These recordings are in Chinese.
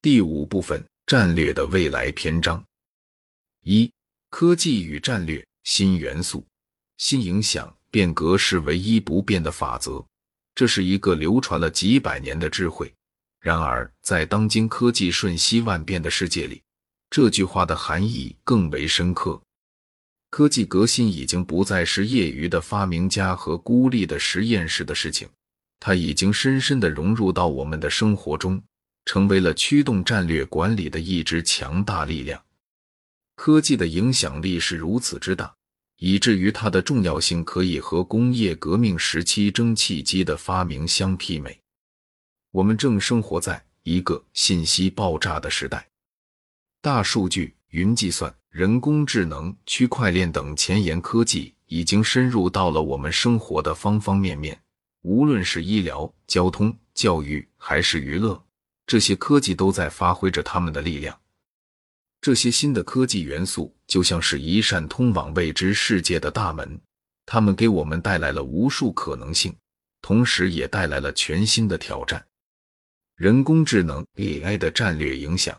第五部分：战略的未来篇章。一、科技与战略新元素、新影响。变革是唯一不变的法则，这是一个流传了几百年的智慧。然而，在当今科技瞬息万变的世界里，这句话的含义更为深刻。科技革新已经不再是业余的发明家和孤立的实验室的事情，它已经深深的融入到我们的生活中，成为了驱动战略管理的一支强大力量。科技的影响力是如此之大。以至于它的重要性可以和工业革命时期蒸汽机的发明相媲美。我们正生活在一个信息爆炸的时代，大数据、云计算、人工智能、区块链等前沿科技已经深入到了我们生活的方方面面。无论是医疗、交通、教育还是娱乐，这些科技都在发挥着他们的力量。这些新的科技元素就像是一扇通往未知世界的大门，它们给我们带来了无数可能性，同时也带来了全新的挑战。人工智能 AI 的战略影响。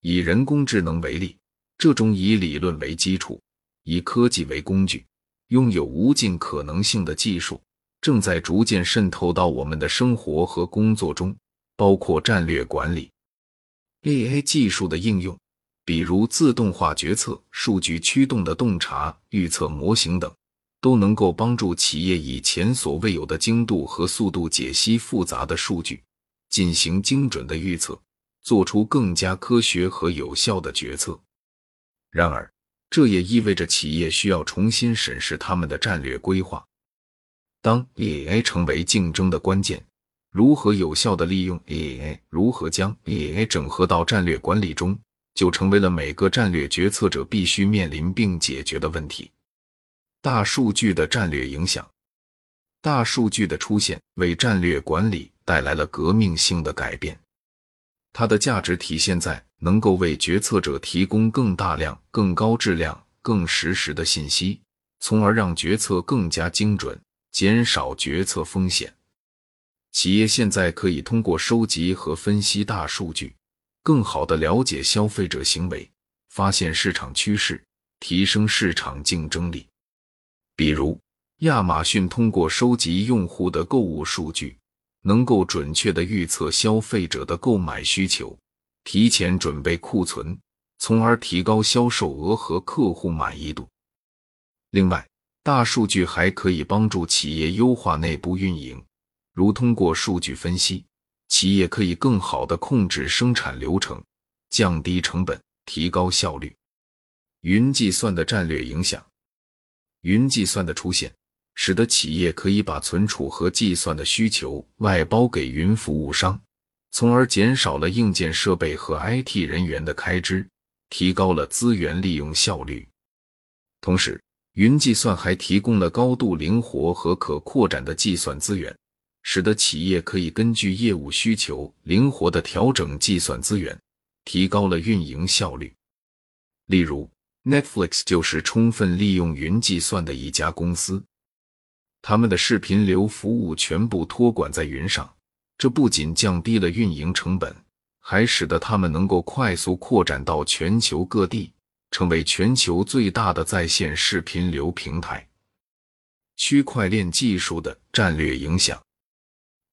以人工智能为例，这种以理论为基础、以科技为工具、拥有无尽可能性的技术，正在逐渐渗透到我们的生活和工作中，包括战略管理、AI 技术的应用。比如自动化决策、数据驱动的洞察预测模型等，都能够帮助企业以前所未有的精度和速度解析复杂的数据，进行精准的预测，做出更加科学和有效的决策。然而，这也意味着企业需要重新审视他们的战略规划。当 AI 成为竞争的关键，如何有效的利用 AI，如何将 AI 整合到战略管理中？就成为了每个战略决策者必须面临并解决的问题。大数据的战略影响，大数据的出现为战略管理带来了革命性的改变。它的价值体现在能够为决策者提供更大量、更高质量、更实时的信息，从而让决策更加精准，减少决策风险。企业现在可以通过收集和分析大数据。更好的了解消费者行为，发现市场趋势，提升市场竞争力。比如，亚马逊通过收集用户的购物数据，能够准确的预测消费者的购买需求，提前准备库存，从而提高销售额和客户满意度。另外，大数据还可以帮助企业优化内部运营，如通过数据分析。企业可以更好的控制生产流程，降低成本，提高效率。云计算的战略影响：云计算的出现，使得企业可以把存储和计算的需求外包给云服务商，从而减少了硬件设备和 IT 人员的开支，提高了资源利用效率。同时，云计算还提供了高度灵活和可扩展的计算资源。使得企业可以根据业务需求灵活的调整计算资源，提高了运营效率。例如，Netflix 就是充分利用云计算的一家公司，他们的视频流服务全部托管在云上，这不仅降低了运营成本，还使得他们能够快速扩展到全球各地，成为全球最大的在线视频流平台。区块链技术的战略影响。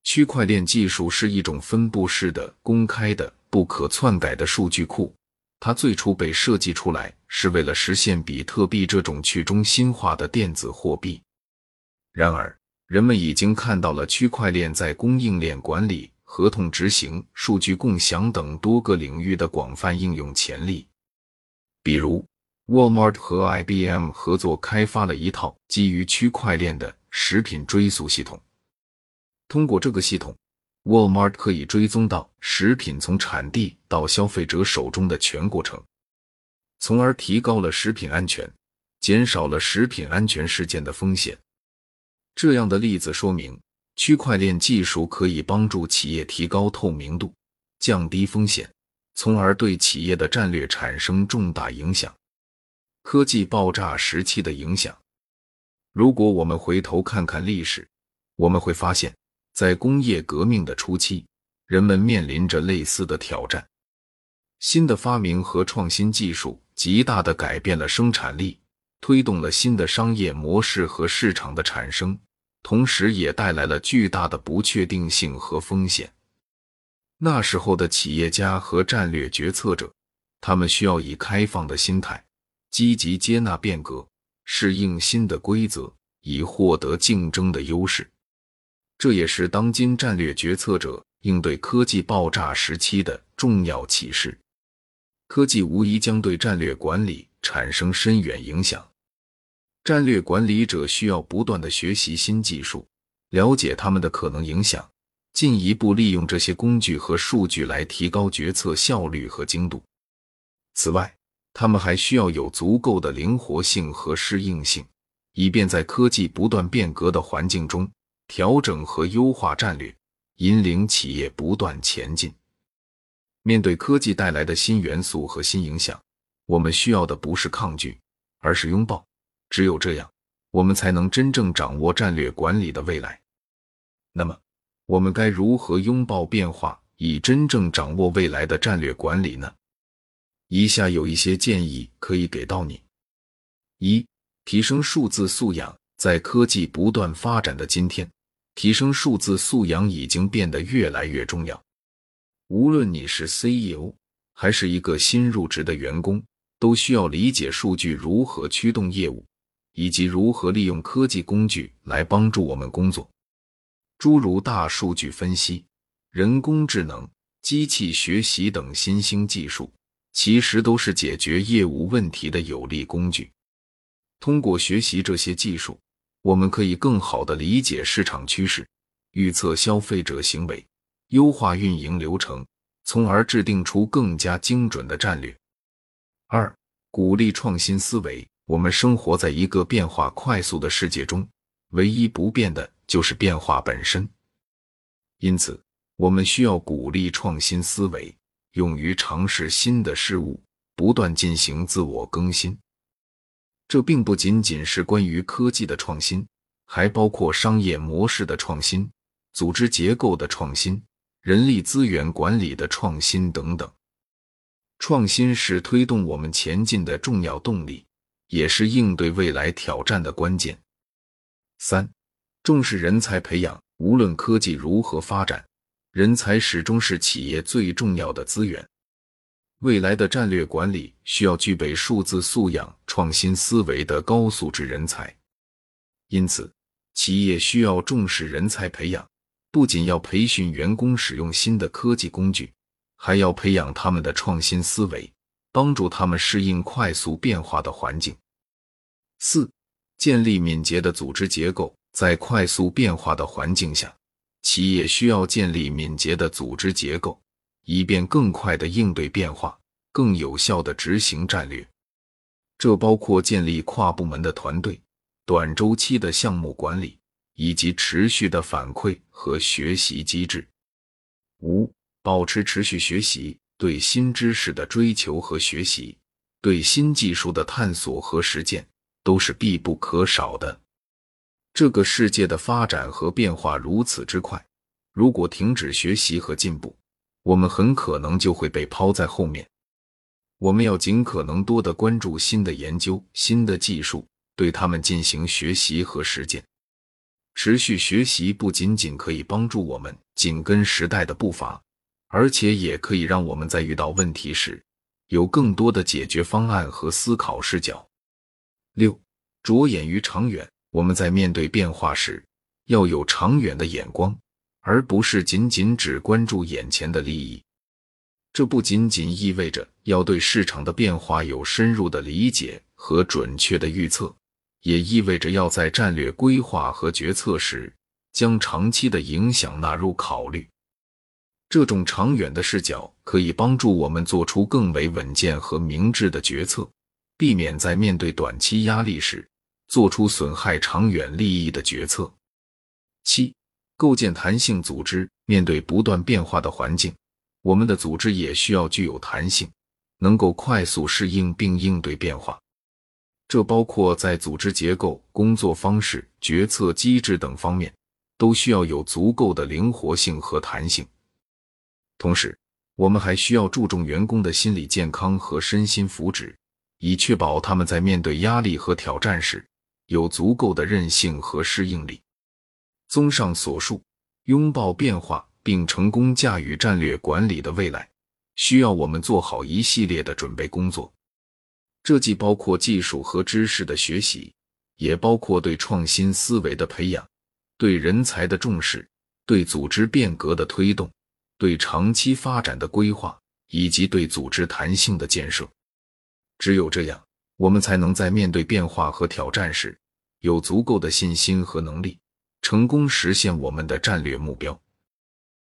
区块链技术是一种分布式的、公开的、不可篡改的数据库。它最初被设计出来是为了实现比特币这种去中心化的电子货币。然而，人们已经看到了区块链在供应链管理、合同执行、数据共享等多个领域的广泛应用潜力。比如，Walmart 和 IBM 合作开发了一套基于区块链的食品追溯系统。通过这个系统，Walmart 可以追踪到食品从产地到消费者手中的全过程，从而提高了食品安全，减少了食品安全事件的风险。这样的例子说明，区块链技术可以帮助企业提高透明度，降低风险，从而对企业的战略产生重大影响。科技爆炸时期的影响，如果我们回头看看历史，我们会发现。在工业革命的初期，人们面临着类似的挑战。新的发明和创新技术极大的改变了生产力，推动了新的商业模式和市场的产生，同时也带来了巨大的不确定性和风险。那时候的企业家和战略决策者，他们需要以开放的心态，积极接纳变革，适应新的规则，以获得竞争的优势。这也是当今战略决策者应对科技爆炸时期的重要启示。科技无疑将对战略管理产生深远影响。战略管理者需要不断的学习新技术，了解他们的可能影响，进一步利用这些工具和数据来提高决策效率和精度。此外，他们还需要有足够的灵活性和适应性，以便在科技不断变革的环境中。调整和优化战略，引领企业不断前进。面对科技带来的新元素和新影响，我们需要的不是抗拒，而是拥抱。只有这样，我们才能真正掌握战略管理的未来。那么，我们该如何拥抱变化，以真正掌握未来的战略管理呢？以下有一些建议可以给到你：一、提升数字素养。在科技不断发展的今天。提升数字素养已经变得越来越重要。无论你是 CEO 还是一个新入职的员工，都需要理解数据如何驱动业务，以及如何利用科技工具来帮助我们工作。诸如大数据分析、人工智能、机器学习等新兴技术，其实都是解决业务问题的有力工具。通过学习这些技术，我们可以更好的理解市场趋势，预测消费者行为，优化运营流程，从而制定出更加精准的战略。二、鼓励创新思维。我们生活在一个变化快速的世界中，唯一不变的就是变化本身。因此，我们需要鼓励创新思维，勇于尝试新的事物，不断进行自我更新。这并不仅仅是关于科技的创新，还包括商业模式的创新、组织结构的创新、人力资源管理的创新等等。创新是推动我们前进的重要动力，也是应对未来挑战的关键。三、重视人才培养。无论科技如何发展，人才始终是企业最重要的资源。未来的战略管理需要具备数字素养、创新思维的高素质人才，因此，企业需要重视人才培养，不仅要培训员工使用新的科技工具，还要培养他们的创新思维，帮助他们适应快速变化的环境。四、建立敏捷的组织结构。在快速变化的环境下，企业需要建立敏捷的组织结构。以便更快的应对变化，更有效的执行战略，这包括建立跨部门的团队、短周期的项目管理，以及持续的反馈和学习机制。五、保持持续学习，对新知识的追求和学习，对新技术的探索和实践，都是必不可少的。这个世界的发展和变化如此之快，如果停止学习和进步，我们很可能就会被抛在后面。我们要尽可能多的关注新的研究、新的技术，对他们进行学习和实践。持续学习不仅仅可以帮助我们紧跟时代的步伐，而且也可以让我们在遇到问题时有更多的解决方案和思考视角。六，着眼于长远。我们在面对变化时，要有长远的眼光。而不是仅仅只关注眼前的利益，这不仅仅意味着要对市场的变化有深入的理解和准确的预测，也意味着要在战略规划和决策时将长期的影响纳入考虑。这种长远的视角可以帮助我们做出更为稳健和明智的决策，避免在面对短期压力时做出损害长远利益的决策。七。构建弹性组织，面对不断变化的环境，我们的组织也需要具有弹性，能够快速适应并应对变化。这包括在组织结构、工作方式、决策机制等方面，都需要有足够的灵活性和弹性。同时，我们还需要注重员工的心理健康和身心福祉，以确保他们在面对压力和挑战时有足够的韧性和适应力。综上所述，拥抱变化并成功驾驭战略管理的未来，需要我们做好一系列的准备工作。这既包括技术和知识的学习，也包括对创新思维的培养、对人才的重视、对组织变革的推动、对长期发展的规划以及对组织弹性的建设。只有这样，我们才能在面对变化和挑战时，有足够的信心和能力，成功实现我们的战略目标。